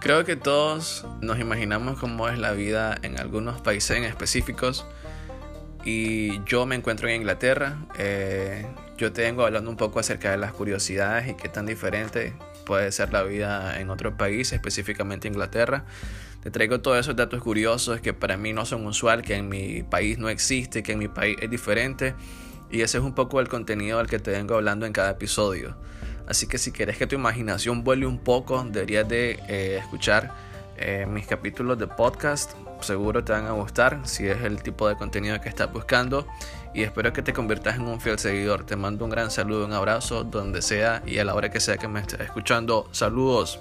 Creo que todos nos imaginamos cómo es la vida en algunos países específicos y yo me encuentro en Inglaterra. Eh, yo tengo hablando un poco acerca de las curiosidades y qué tan diferente puede ser la vida en otro país, específicamente Inglaterra. Te traigo todos esos datos curiosos que para mí no son usual, que en mi país no existe, que en mi país es diferente. Y ese es un poco el contenido del que te vengo hablando en cada episodio. Así que si quieres que tu imaginación vuele un poco, deberías de eh, escuchar eh, mis capítulos de podcast. Seguro te van a gustar si es el tipo de contenido que estás buscando. Y espero que te conviertas en un fiel seguidor. Te mando un gran saludo, un abrazo donde sea y a la hora que sea que me estés escuchando. Saludos.